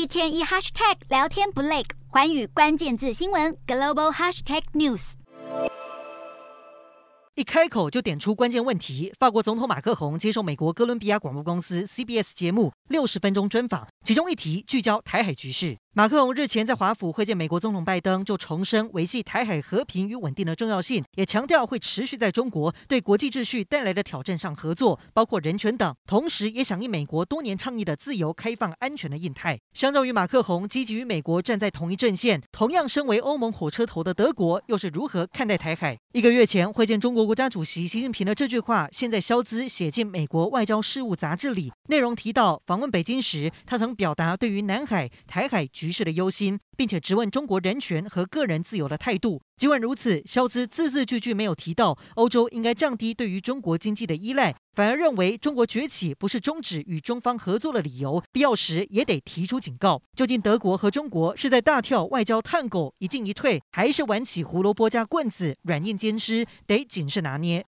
一天一 hashtag 聊天不累，环宇关键字新闻 global hashtag news。一开口就点出关键问题。法国总统马克宏接受美国哥伦比亚广播公司 CBS 节目六十分钟专访，其中一题聚焦台海局势。马克龙日前在华府会见美国总统拜登，就重申维系台海和平与稳定的重要性，也强调会持续在中国对国际秩序带来的挑战上合作，包括人权等。同时，也响应美国多年倡议的自由、开放、安全的印太。相较于马克龙积极与美国站在同一阵线，同样身为欧盟火车头的德国又是如何看待台海？一个月前会见中国国家主席习近平的这句话，现在肖兹写进美国外交事务杂志里，内容提到访问北京时，他曾表达对于南海、台海局势的忧心，并且质问中国人权和个人自由的态度。尽管如此，肖兹字字句句没有提到欧洲应该降低对于中国经济的依赖，反而认为中国崛起不是终止与中方合作的理由，必要时也得提出警告。究竟德国和中国是在大跳外交探戈，一进一退，还是玩起胡萝卜加棍子，软硬兼施，得谨慎拿捏。